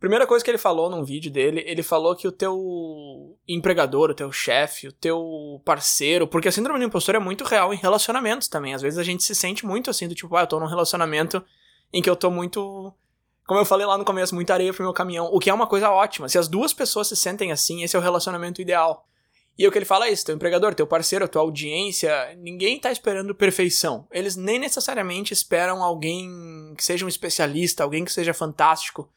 B: Primeira coisa que ele falou num vídeo dele, ele falou que o teu empregador, o teu chefe, o teu parceiro, porque a síndrome do impostor é muito real em relacionamentos também. Às vezes a gente se sente muito assim, do tipo, ah, eu tô num relacionamento em que eu tô muito como eu falei lá no começo, muita areia pro meu caminhão, o que é uma coisa ótima. Se as duas pessoas se sentem assim, esse é o relacionamento ideal. E o que ele fala é isso: teu empregador, teu parceiro, tua audiência, ninguém tá esperando perfeição. Eles nem necessariamente esperam alguém que seja um especialista, alguém que seja fantástico.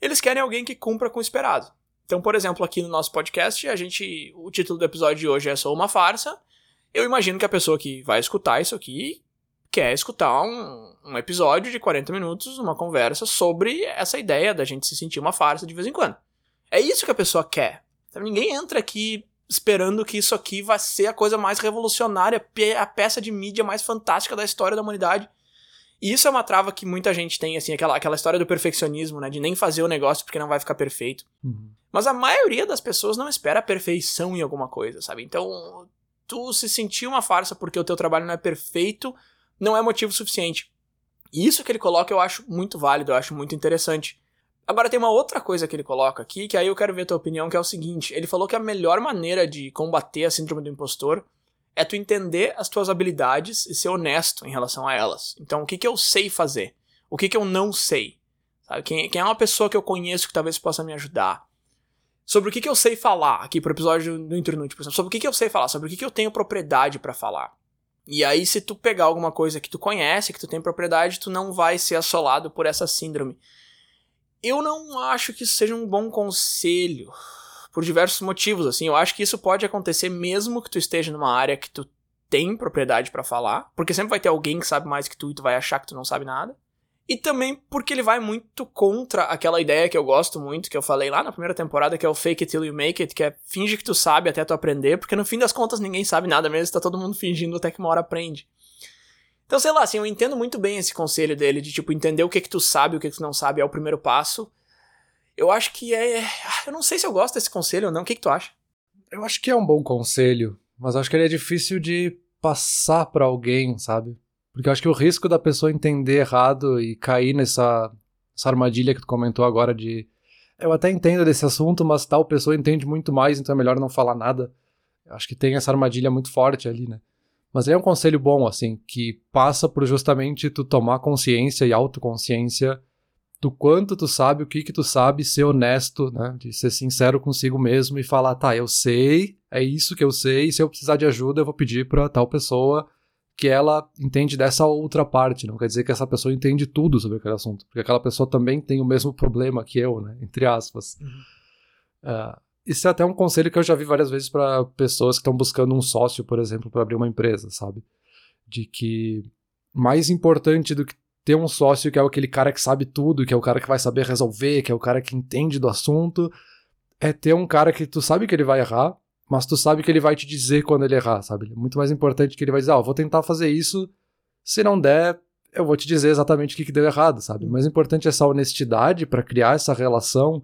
B: Eles querem alguém que cumpra com o esperado. Então, por exemplo, aqui no nosso podcast, a gente, o título do episódio de hoje é só uma farsa. Eu imagino que a pessoa que vai escutar isso aqui quer escutar um, um episódio de 40 minutos, uma conversa sobre essa ideia da gente se sentir uma farsa de vez em quando. É isso que a pessoa quer. Ninguém entra aqui esperando que isso aqui vai ser a coisa mais revolucionária, a peça de mídia mais fantástica da história da humanidade. E isso é uma trava que muita gente tem, assim, aquela, aquela história do perfeccionismo, né? De nem fazer o negócio porque não vai ficar perfeito. Uhum. Mas a maioria das pessoas não espera a perfeição em alguma coisa, sabe? Então, tu se sentir uma farsa porque o teu trabalho não é perfeito não é motivo suficiente. E isso que ele coloca eu acho muito válido, eu acho muito interessante. Agora tem uma outra coisa que ele coloca aqui, que aí eu quero ver a tua opinião, que é o seguinte: ele falou que a melhor maneira de combater a síndrome do impostor é tu entender as tuas habilidades e ser honesto em relação a elas. Então, o que, que eu sei fazer? O que, que eu não sei? Sabe? Quem, quem é uma pessoa que eu conheço que talvez possa me ajudar? Sobre o que, que eu sei falar aqui pro episódio do Internute, por exemplo. Sobre o que, que eu sei falar, sobre o que, que eu tenho propriedade para falar. E aí, se tu pegar alguma coisa que tu conhece, que tu tem propriedade, tu não vai ser assolado por essa síndrome. Eu não acho que isso seja um bom conselho, por diversos motivos, assim. Eu acho que isso pode acontecer mesmo que tu esteja numa área que tu tem propriedade para falar, porque sempre vai ter alguém que sabe mais que tu e tu vai achar que tu não sabe nada. E também porque ele vai muito contra aquela ideia que eu gosto muito, que eu falei lá na primeira temporada, que é o fake it till you make it, que é finge que tu sabe até tu aprender, porque no fim das contas ninguém sabe nada mesmo, tá todo mundo fingindo até que uma hora aprende. Então, sei lá, assim, eu entendo muito bem esse conselho dele de, tipo, entender o que que tu sabe o que que tu não sabe é o primeiro passo. Eu acho que é... Ah, eu não sei se eu gosto desse conselho ou não, o que que tu acha?
A: Eu acho que é um bom conselho, mas acho que ele é difícil de passar para alguém, sabe? Porque eu acho que o risco da pessoa entender errado e cair nessa, nessa armadilha que tu comentou agora de. Eu até entendo desse assunto, mas tal pessoa entende muito mais, então é melhor não falar nada. Eu acho que tem essa armadilha muito forte ali, né? Mas é um conselho bom, assim, que passa por justamente tu tomar consciência e autoconsciência do quanto tu sabe, o que que tu sabe, ser honesto, né? De ser sincero consigo mesmo e falar, tá, eu sei, é isso que eu sei, e se eu precisar de ajuda, eu vou pedir pra tal pessoa que ela entende dessa outra parte. Não quer dizer que essa pessoa entende tudo sobre aquele assunto, porque aquela pessoa também tem o mesmo problema que eu, né? Entre aspas. Uhum. Uh, isso é até um conselho que eu já vi várias vezes para pessoas que estão buscando um sócio, por exemplo, para abrir uma empresa, sabe? De que mais importante do que ter um sócio que é aquele cara que sabe tudo, que é o cara que vai saber resolver, que é o cara que entende do assunto, é ter um cara que tu sabe que ele vai errar, mas tu sabe que ele vai te dizer quando ele errar, sabe? É muito mais importante que ele vai dizer, ah, vou tentar fazer isso, se não der, eu vou te dizer exatamente o que, que deu errado, sabe? O mais importante é essa honestidade para criar essa relação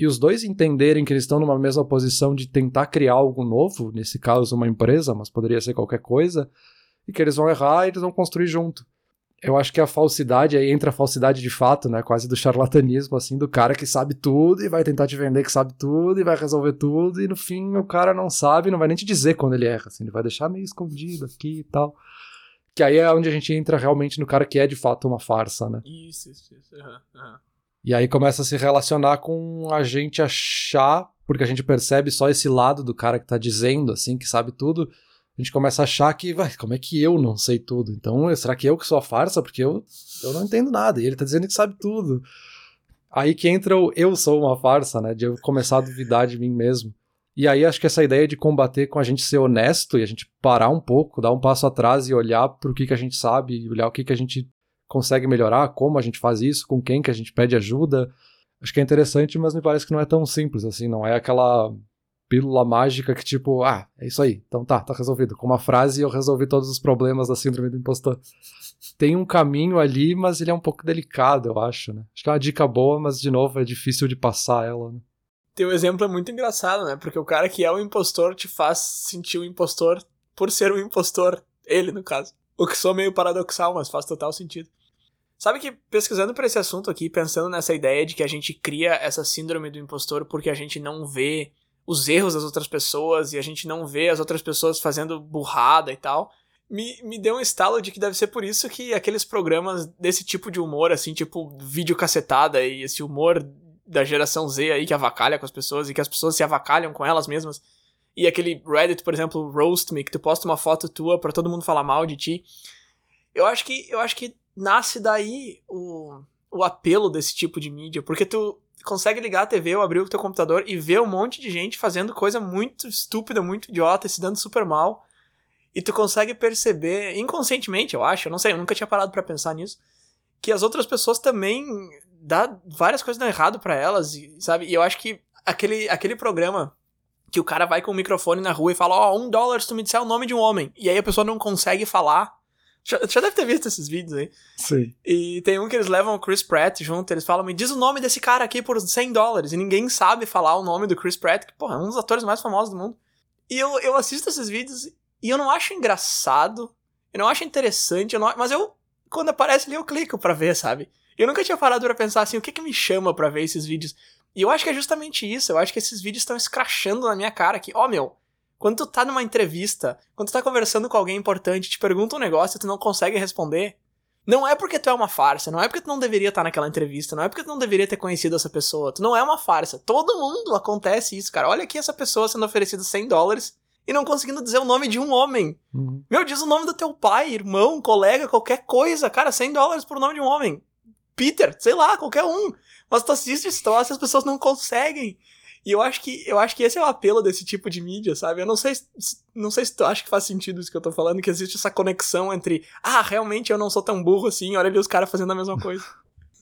A: e os dois entenderem que eles estão numa mesma posição de tentar criar algo novo, nesse caso uma empresa, mas poderia ser qualquer coisa, e que eles vão errar e eles vão construir junto. Eu acho que a falsidade, aí entra a falsidade de fato, né? Quase do charlatanismo, assim, do cara que sabe tudo e vai tentar te vender que sabe tudo e vai resolver tudo, e no fim o cara não sabe, não vai nem te dizer quando ele erra, assim, ele vai deixar meio escondido aqui e tal. Que aí é onde a gente entra realmente no cara que é de fato uma farsa, né?
B: Isso, isso, isso. Uhum, uhum.
A: E aí começa a se relacionar com a gente achar, porque a gente percebe só esse lado do cara que tá dizendo, assim, que sabe tudo. A gente começa a achar que, vai, como é que eu não sei tudo? Então, será que eu que sou a farsa? Porque eu, eu não entendo nada. E ele tá dizendo que sabe tudo. Aí que entra o eu sou uma farsa, né? De eu começar a duvidar de mim mesmo. E aí acho que essa ideia de combater com a gente ser honesto e a gente parar um pouco, dar um passo atrás e olhar para o que, que a gente sabe, olhar o que, que a gente consegue melhorar, como a gente faz isso, com quem que a gente pede ajuda. Acho que é interessante, mas me parece que não é tão simples assim, não é aquela pílula mágica que tipo, ah, é isso aí, então tá, tá resolvido. Com uma frase eu resolvi todos os problemas da síndrome do impostor. Tem um caminho ali, mas ele é um pouco delicado, eu acho, né? Acho que é uma dica boa, mas de novo é difícil de passar ela, né?
B: teu exemplo é muito engraçado, né? Porque o cara que é o impostor te faz sentir o impostor por ser um impostor. Ele, no caso. O que sou meio paradoxal, mas faz total sentido. Sabe que pesquisando por esse assunto aqui, pensando nessa ideia de que a gente cria essa síndrome do impostor porque a gente não vê os erros das outras pessoas e a gente não vê as outras pessoas fazendo burrada e tal, me, me deu um estalo de que deve ser por isso que aqueles programas desse tipo de humor, assim, tipo vídeo cacetada e esse humor da geração Z aí que avacalha com as pessoas e que as pessoas se avacalham com elas mesmas. E aquele Reddit, por exemplo, Roast Me, que tu posta uma foto tua para todo mundo falar mal de ti. Eu acho que eu acho que nasce daí o, o apelo desse tipo de mídia, porque tu consegue ligar a TV ou abrir o teu computador e ver um monte de gente fazendo coisa muito estúpida, muito idiota, se dando super mal. E tu consegue perceber inconscientemente, eu acho, eu não sei, eu nunca tinha parado para pensar nisso, que as outras pessoas também dá várias coisas dão errado para elas, sabe? E eu acho que aquele, aquele programa que o cara vai com o microfone na rua e fala, ó, oh, um dólar se tu me disser o nome de um homem. E aí a pessoa não consegue falar. Já, já deve ter visto esses vídeos aí.
A: Sim.
B: E tem um que eles levam o Chris Pratt junto, eles falam, me diz o nome desse cara aqui por 100 dólares. E ninguém sabe falar o nome do Chris Pratt, que, porra, é um dos atores mais famosos do mundo. E eu, eu assisto esses vídeos e eu não acho engraçado, eu não acho interessante, eu não, mas eu, quando aparece ali, eu clico pra ver, sabe? Eu nunca tinha parado pra pensar assim, o que que me chama para ver esses vídeos? E eu acho que é justamente isso, eu acho que esses vídeos estão escrachando na minha cara que, ó oh, meu, quando tu tá numa entrevista, quando tu tá conversando com alguém importante, te pergunta um negócio e tu não consegue responder, não é porque tu é uma farsa, não é porque tu não deveria estar naquela entrevista, não é porque tu não deveria ter conhecido essa pessoa, tu não é uma farsa. Todo mundo acontece isso, cara. Olha aqui essa pessoa sendo oferecida 100 dólares e não conseguindo dizer o nome de um homem. Uhum. Meu, diz o nome do teu pai, irmão, colega, qualquer coisa. Cara, 100 dólares por nome de um homem. Peter, sei lá, qualquer um. Mas tu assiste esse troço e as pessoas não conseguem. E eu acho que eu acho que esse é o apelo desse tipo de mídia, sabe? Eu não sei, não sei se tu acha que faz sentido isso que eu tô falando, que existe essa conexão entre, ah, realmente eu não sou tão burro assim, olha ali os caras fazendo a mesma coisa.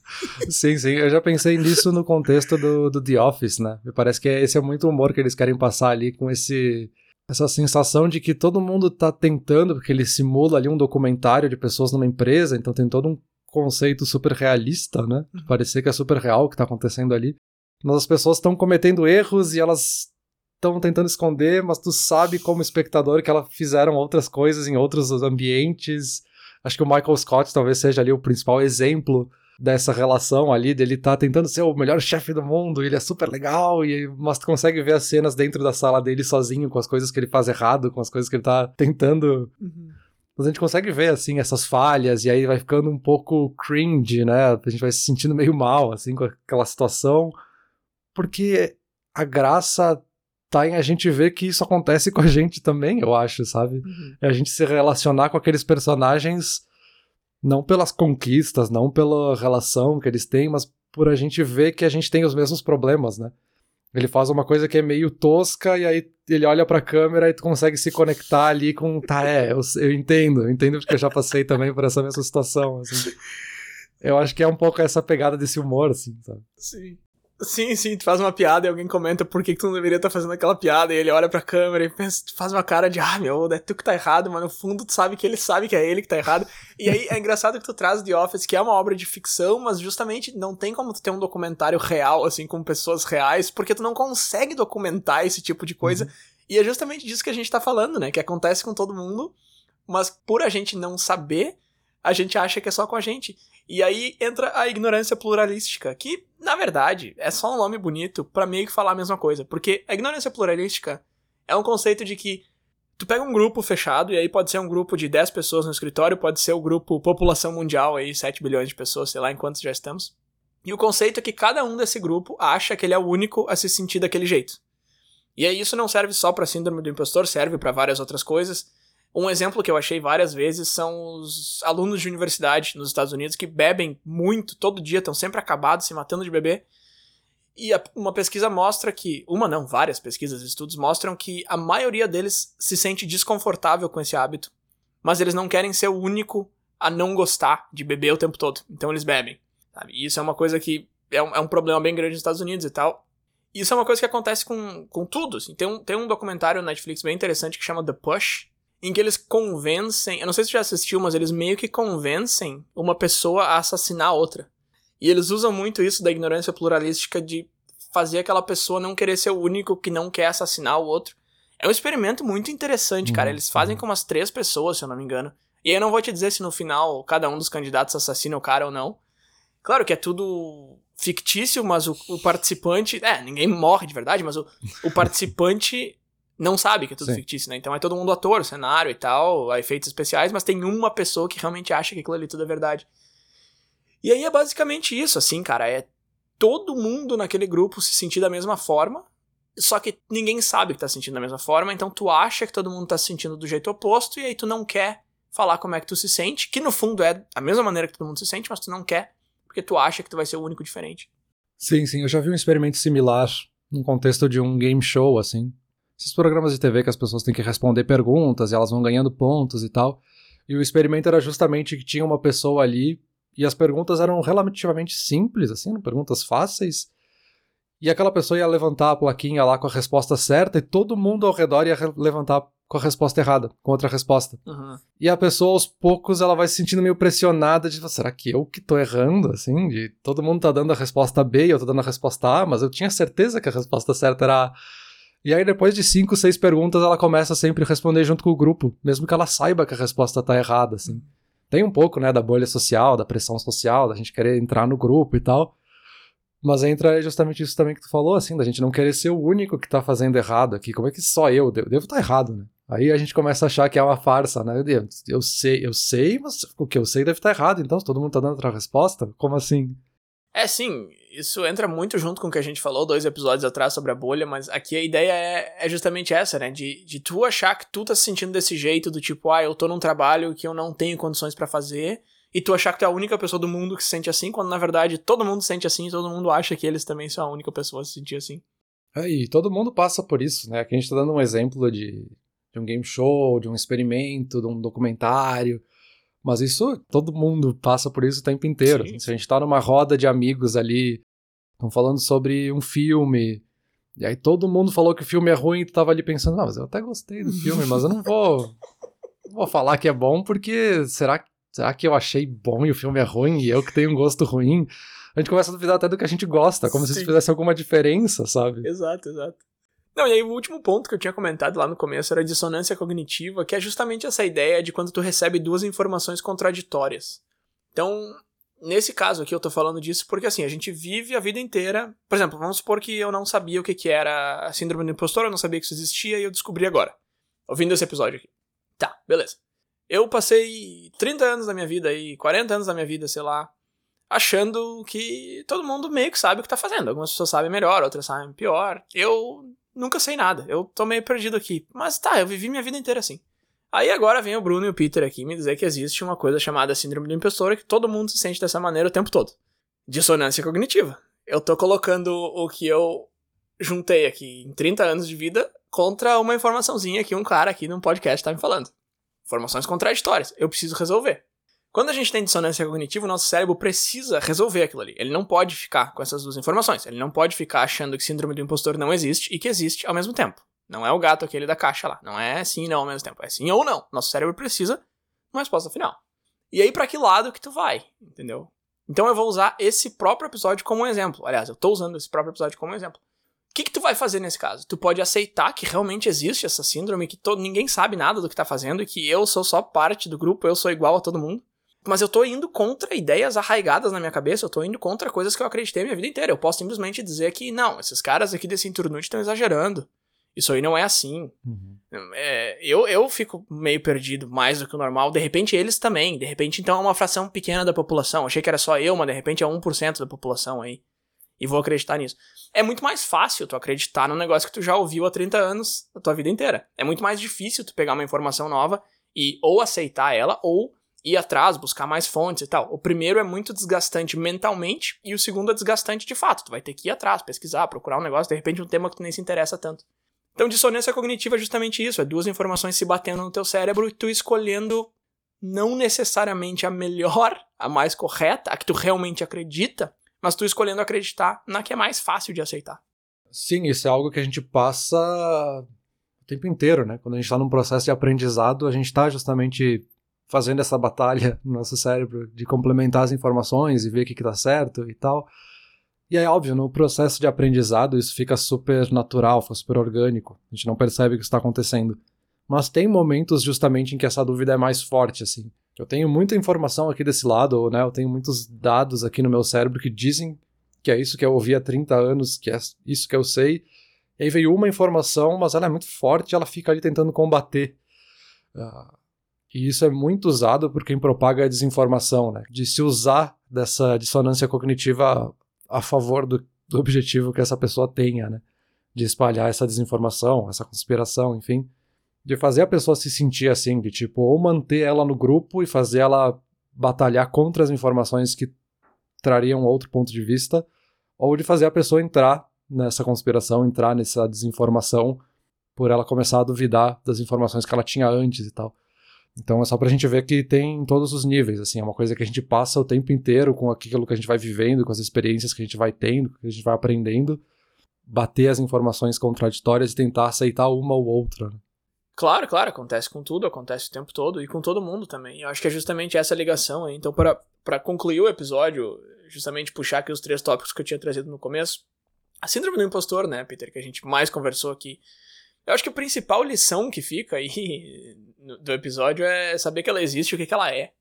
B: [LAUGHS]
A: sim, sim, eu já pensei nisso no contexto do, do The Office, né? Me parece que esse é muito humor que eles querem passar ali com esse essa sensação de que todo mundo tá tentando, porque ele simula ali um documentário de pessoas numa empresa, então tem todo um conceito super realista, né? Uhum. Parecer que é super real o que tá acontecendo ali. Mas as pessoas estão cometendo erros e elas estão tentando esconder, mas tu sabe como espectador que elas fizeram outras coisas em outros ambientes. Acho que o Michael Scott talvez seja ali o principal exemplo dessa relação ali, dele tá tentando ser o melhor chefe do mundo, ele é super legal, e mas tu consegue ver as cenas dentro da sala dele sozinho, com as coisas que ele faz errado, com as coisas que ele tá tentando uhum. Mas a gente consegue ver, assim, essas falhas, e aí vai ficando um pouco cringe, né? A gente vai se sentindo meio mal, assim, com aquela situação. Porque a graça tá em a gente ver que isso acontece com a gente também, eu acho, sabe? Uhum. É a gente se relacionar com aqueles personagens não pelas conquistas, não pela relação que eles têm, mas por a gente ver que a gente tem os mesmos problemas, né? Ele faz uma coisa que é meio tosca e aí ele olha pra câmera e tu consegue se conectar ali com. Tá, é, eu, eu entendo, eu entendo porque eu já passei também por essa mesma situação. Assim. Eu acho que é um pouco essa pegada desse humor, assim, sabe?
B: Sim. Sim, sim, tu faz uma piada e alguém comenta por que, que tu não deveria estar tá fazendo aquela piada, e ele olha pra câmera e pensa, faz uma cara de, ah, meu, é tu que tá errado, mas no fundo tu sabe que ele sabe que é ele que tá errado. E aí é engraçado que tu traz The Office, que é uma obra de ficção, mas justamente não tem como tu ter um documentário real, assim, com pessoas reais, porque tu não consegue documentar esse tipo de coisa. Uhum. E é justamente disso que a gente tá falando, né? Que acontece com todo mundo, mas por a gente não saber, a gente acha que é só com a gente. E aí entra a ignorância pluralística, que, na verdade, é só um nome bonito para meio que falar a mesma coisa. Porque a ignorância pluralística é um conceito de que tu pega um grupo fechado, e aí pode ser um grupo de 10 pessoas no escritório, pode ser o grupo população mundial, aí 7 bilhões de pessoas, sei lá em quantos já estamos. E o conceito é que cada um desse grupo acha que ele é o único a se sentir daquele jeito. E aí isso não serve só para síndrome do impostor, serve para várias outras coisas. Um exemplo que eu achei várias vezes são os alunos de universidade nos Estados Unidos que bebem muito todo dia, estão sempre acabados, se matando de beber. E a, uma pesquisa mostra que, uma não, várias pesquisas estudos mostram que a maioria deles se sente desconfortável com esse hábito, mas eles não querem ser o único a não gostar de beber o tempo todo, então eles bebem. Sabe? E isso é uma coisa que é um, é um problema bem grande nos Estados Unidos e tal. Isso é uma coisa que acontece com, com tudo. Assim. Tem, um, tem um documentário na Netflix bem interessante que chama The Push, em que eles convencem, eu não sei se você já assistiu, mas eles meio que convencem uma pessoa a assassinar outra. E eles usam muito isso da ignorância pluralística de fazer aquela pessoa não querer ser o único que não quer assassinar o outro. É um experimento muito interessante, cara. Uhum, eles fazem uhum. com umas três pessoas, se eu não me engano. E aí eu não vou te dizer se no final cada um dos candidatos assassina o cara ou não. Claro que é tudo fictício, mas o, o participante. É, ninguém morre de verdade, mas o, o [LAUGHS] participante não sabe que é tudo Sim. fictício, né? Então é todo mundo ator, cenário e tal, efeitos especiais, mas tem uma pessoa que realmente acha que aquilo ali tudo é verdade. E aí é basicamente isso, assim, cara. É todo mundo naquele grupo se sentir da mesma forma, só que ninguém sabe que tá sentindo da mesma forma, então tu acha que todo mundo tá se sentindo do jeito oposto, e aí tu não quer falar como é que tu se sente, que no fundo é a mesma maneira que todo mundo se sente, mas tu não quer, porque tu acha que tu vai ser o único diferente.
A: Sim, sim, eu já vi um experimento similar no contexto de um game show, assim, esses programas de TV que as pessoas têm que responder perguntas e elas vão ganhando pontos e tal. E o experimento era justamente que tinha uma pessoa ali e as perguntas eram relativamente simples, assim, perguntas fáceis. E aquela pessoa ia levantar a plaquinha lá com a resposta certa e todo mundo ao redor ia levantar com a resposta errada, com outra resposta. Uhum. E a pessoa, aos poucos, ela vai se sentindo meio pressionada de, será que eu que tô errando, assim? De todo mundo tá dando a resposta B e eu tô dando a resposta A, mas eu tinha certeza que a resposta certa era A. E aí, depois de cinco, seis perguntas, ela começa sempre a responder junto com o grupo, mesmo que ela saiba que a resposta tá errada, assim. Tem um pouco, né, da bolha social, da pressão social, da gente querer entrar no grupo e tal. Mas entra justamente isso também que tu falou, assim, da gente não querer ser o único que tá fazendo errado aqui. Como é que só eu devo, estar tá errado, né? Aí a gente começa a achar que é uma farsa, né? Eu sei, eu sei, mas o que eu sei deve estar tá errado. Então, se todo mundo tá dando outra resposta, como assim?
B: É, sim, isso entra muito junto com o que a gente falou dois episódios atrás sobre a bolha, mas aqui a ideia é, é justamente essa, né? De, de tu achar que tu tá se sentindo desse jeito, do tipo, ah, eu tô num trabalho que eu não tenho condições para fazer, e tu achar que tu é a única pessoa do mundo que se sente assim, quando na verdade todo mundo se sente assim e todo mundo acha que eles também são a única pessoa a se sentir assim.
A: É, e todo mundo passa por isso, né? Aqui a gente tá dando um exemplo de, de um game show, de um experimento, de um documentário. Mas isso, todo mundo passa por isso o tempo inteiro. Sim, Se a gente tá numa roda de amigos ali, estão falando sobre um filme, e aí todo mundo falou que o filme é ruim e tu tava ali pensando, ah, mas eu até gostei do filme, mas eu não vou, vou falar que é bom porque será, será que eu achei bom e o filme é ruim e eu que tenho um gosto ruim? A gente começa a duvidar até do que a gente gosta, como Sim. se isso fizesse alguma diferença, sabe?
B: Exato, exato. Não, e aí o último ponto que eu tinha comentado lá no começo era a dissonância cognitiva, que é justamente essa ideia de quando tu recebe duas informações contraditórias. Então, nesse caso aqui eu tô falando disso porque assim, a gente vive a vida inteira. Por exemplo, vamos supor que eu não sabia o que, que era a síndrome do impostor, eu não sabia que isso existia e eu descobri agora. Ouvindo esse episódio aqui. Tá, beleza. Eu passei 30 anos da minha vida aí, 40 anos da minha vida, sei lá, achando que todo mundo meio que sabe o que tá fazendo. Algumas pessoas sabem melhor, outras sabem pior. Eu nunca sei nada. Eu tô meio perdido aqui. Mas tá, eu vivi minha vida inteira assim. Aí agora vem o Bruno e o Peter aqui me dizer que existe uma coisa chamada síndrome do impostor que todo mundo se sente dessa maneira o tempo todo. Dissonância cognitiva. Eu tô colocando o que eu juntei aqui em 30 anos de vida contra uma informaçãozinha que um cara aqui num podcast tá me falando. Informações contraditórias. Eu preciso resolver. Quando a gente tem dissonância cognitiva, o nosso cérebro precisa resolver aquilo ali. Ele não pode ficar com essas duas informações. Ele não pode ficar achando que síndrome do impostor não existe e que existe ao mesmo tempo. Não é o gato aquele da caixa lá. Não é sim e não ao mesmo tempo. É sim ou não. Nosso cérebro precisa uma resposta final. E aí, para que lado que tu vai? Entendeu? Então eu vou usar esse próprio episódio como um exemplo. Aliás, eu tô usando esse próprio episódio como um exemplo. O que, que tu vai fazer nesse caso? Tu pode aceitar que realmente existe essa síndrome, que ninguém sabe nada do que tá fazendo e que eu sou só parte do grupo, eu sou igual a todo mundo. Mas eu tô indo contra ideias arraigadas na minha cabeça, eu tô indo contra coisas que eu acreditei minha vida inteira. Eu posso simplesmente dizer que, não, esses caras aqui desse Inturnute estão exagerando. Isso aí não é assim. Uhum. É, eu, eu fico meio perdido, mais do que o normal. De repente, eles também. De repente, então, é uma fração pequena da população. Achei que era só eu, mas de repente é 1% da população aí. E vou acreditar nisso. É muito mais fácil tu acreditar num negócio que tu já ouviu há 30 anos da tua vida inteira. É muito mais difícil tu pegar uma informação nova e ou aceitar ela ou ir atrás, buscar mais fontes e tal. O primeiro é muito desgastante mentalmente e o segundo é desgastante de fato. Tu vai ter que ir atrás, pesquisar, procurar um negócio, de repente um tema que tu nem se interessa tanto. Então, dissonância cognitiva é justamente isso: é duas informações se batendo no teu cérebro e tu escolhendo não necessariamente a melhor, a mais correta, a que tu realmente acredita, mas tu escolhendo acreditar na que é mais fácil de aceitar.
A: Sim, isso é algo que a gente passa o tempo inteiro, né? Quando a gente está num processo de aprendizado, a gente está justamente fazendo essa batalha no nosso cérebro de complementar as informações e ver o que, está certo e tal. E é óbvio, no processo de aprendizado isso fica super natural, fica super orgânico. A gente não percebe o que está acontecendo. Mas tem momentos justamente em que essa dúvida é mais forte, assim. Eu tenho muita informação aqui desse lado, né? Eu tenho muitos dados aqui no meu cérebro que dizem que é isso que eu ouvi há 30 anos, que é isso que eu sei. E aí veio uma informação, mas ela é muito forte ela fica ali tentando combater. Uh, e isso é muito usado por quem propaga a desinformação, né? De se usar dessa dissonância cognitiva a favor do, do objetivo que essa pessoa tenha, né? De espalhar essa desinformação, essa conspiração, enfim. De fazer a pessoa se sentir assim, de tipo, ou manter ela no grupo e fazer ela batalhar contra as informações que trariam outro ponto de vista, ou de fazer a pessoa entrar nessa conspiração, entrar nessa desinformação, por ela começar a duvidar das informações que ela tinha antes e tal. Então é só pra gente ver que tem em todos os níveis, assim, é uma coisa que a gente passa o tempo inteiro com aquilo que a gente vai vivendo, com as experiências que a gente vai tendo, que a gente vai aprendendo, bater as informações contraditórias e tentar aceitar uma ou outra. Né?
B: Claro, claro, acontece com tudo, acontece o tempo todo e com todo mundo também. Eu acho que é justamente essa ligação aí. Então, para concluir o episódio, justamente puxar aqui os três tópicos que eu tinha trazido no começo. A síndrome do impostor, né, Peter, que a gente mais conversou aqui. Eu acho que a principal lição que fica aí [LAUGHS] do episódio é saber que ela existe e o que, que ela é.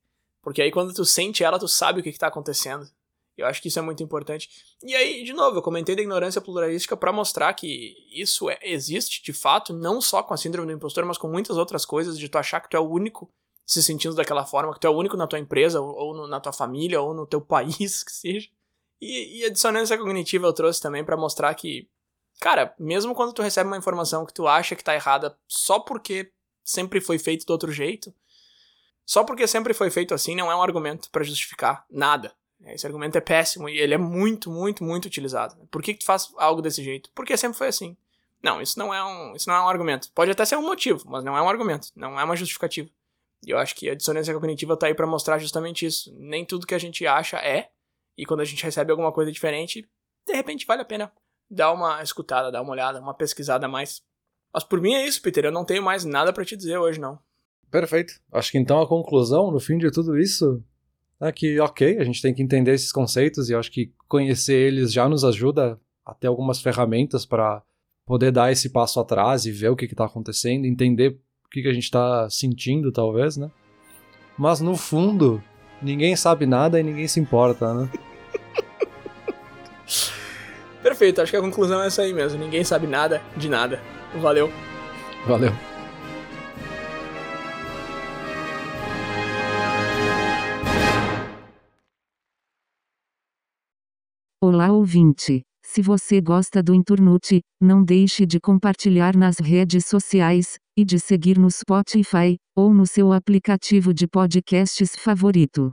B: Porque aí quando tu sente ela, tu sabe o que, que tá acontecendo. Eu acho que isso é muito importante. E aí, de novo, eu comentei da ignorância pluralística para mostrar que isso é, existe de fato, não só com a síndrome do impostor, mas com muitas outras coisas, de tu achar que tu é o único se sentindo daquela forma, que tu é o único na tua empresa, ou, ou na tua família, ou no teu [LAUGHS] país, que seja. E, e a dissonância cognitiva eu trouxe também para mostrar que Cara, mesmo quando tu recebe uma informação que tu acha que tá errada só porque sempre foi feito do outro jeito, só porque sempre foi feito assim não é um argumento para justificar nada. Esse argumento é péssimo e ele é muito, muito, muito utilizado. Por que, que tu faz algo desse jeito? Porque sempre foi assim. Não, isso não é um, isso não é um argumento. Pode até ser um motivo, mas não é um argumento, não é uma justificativa. E eu acho que a dissonância cognitiva tá aí para mostrar justamente isso. Nem tudo que a gente acha é, e quando a gente recebe alguma coisa diferente, de repente vale a pena dá uma escutada, dá uma olhada, uma pesquisada a mais. Mas por mim é isso, Peter. Eu não tenho mais nada para te dizer hoje, não.
A: Perfeito. Acho que então a conclusão, no fim de tudo isso, é que, ok, a gente tem que entender esses conceitos e acho que conhecer eles já nos ajuda a ter algumas ferramentas para poder dar esse passo atrás e ver o que está acontecendo, entender o que, que a gente está sentindo, talvez, né? Mas no fundo, ninguém sabe nada e ninguém se importa, né?
B: Perfeito, acho que a conclusão é essa aí mesmo. Ninguém sabe nada de nada. Valeu.
A: Valeu.
C: Olá, ouvinte. Se você gosta do Inturnute, não deixe de compartilhar nas redes sociais e de seguir no Spotify ou no seu aplicativo de podcasts favorito.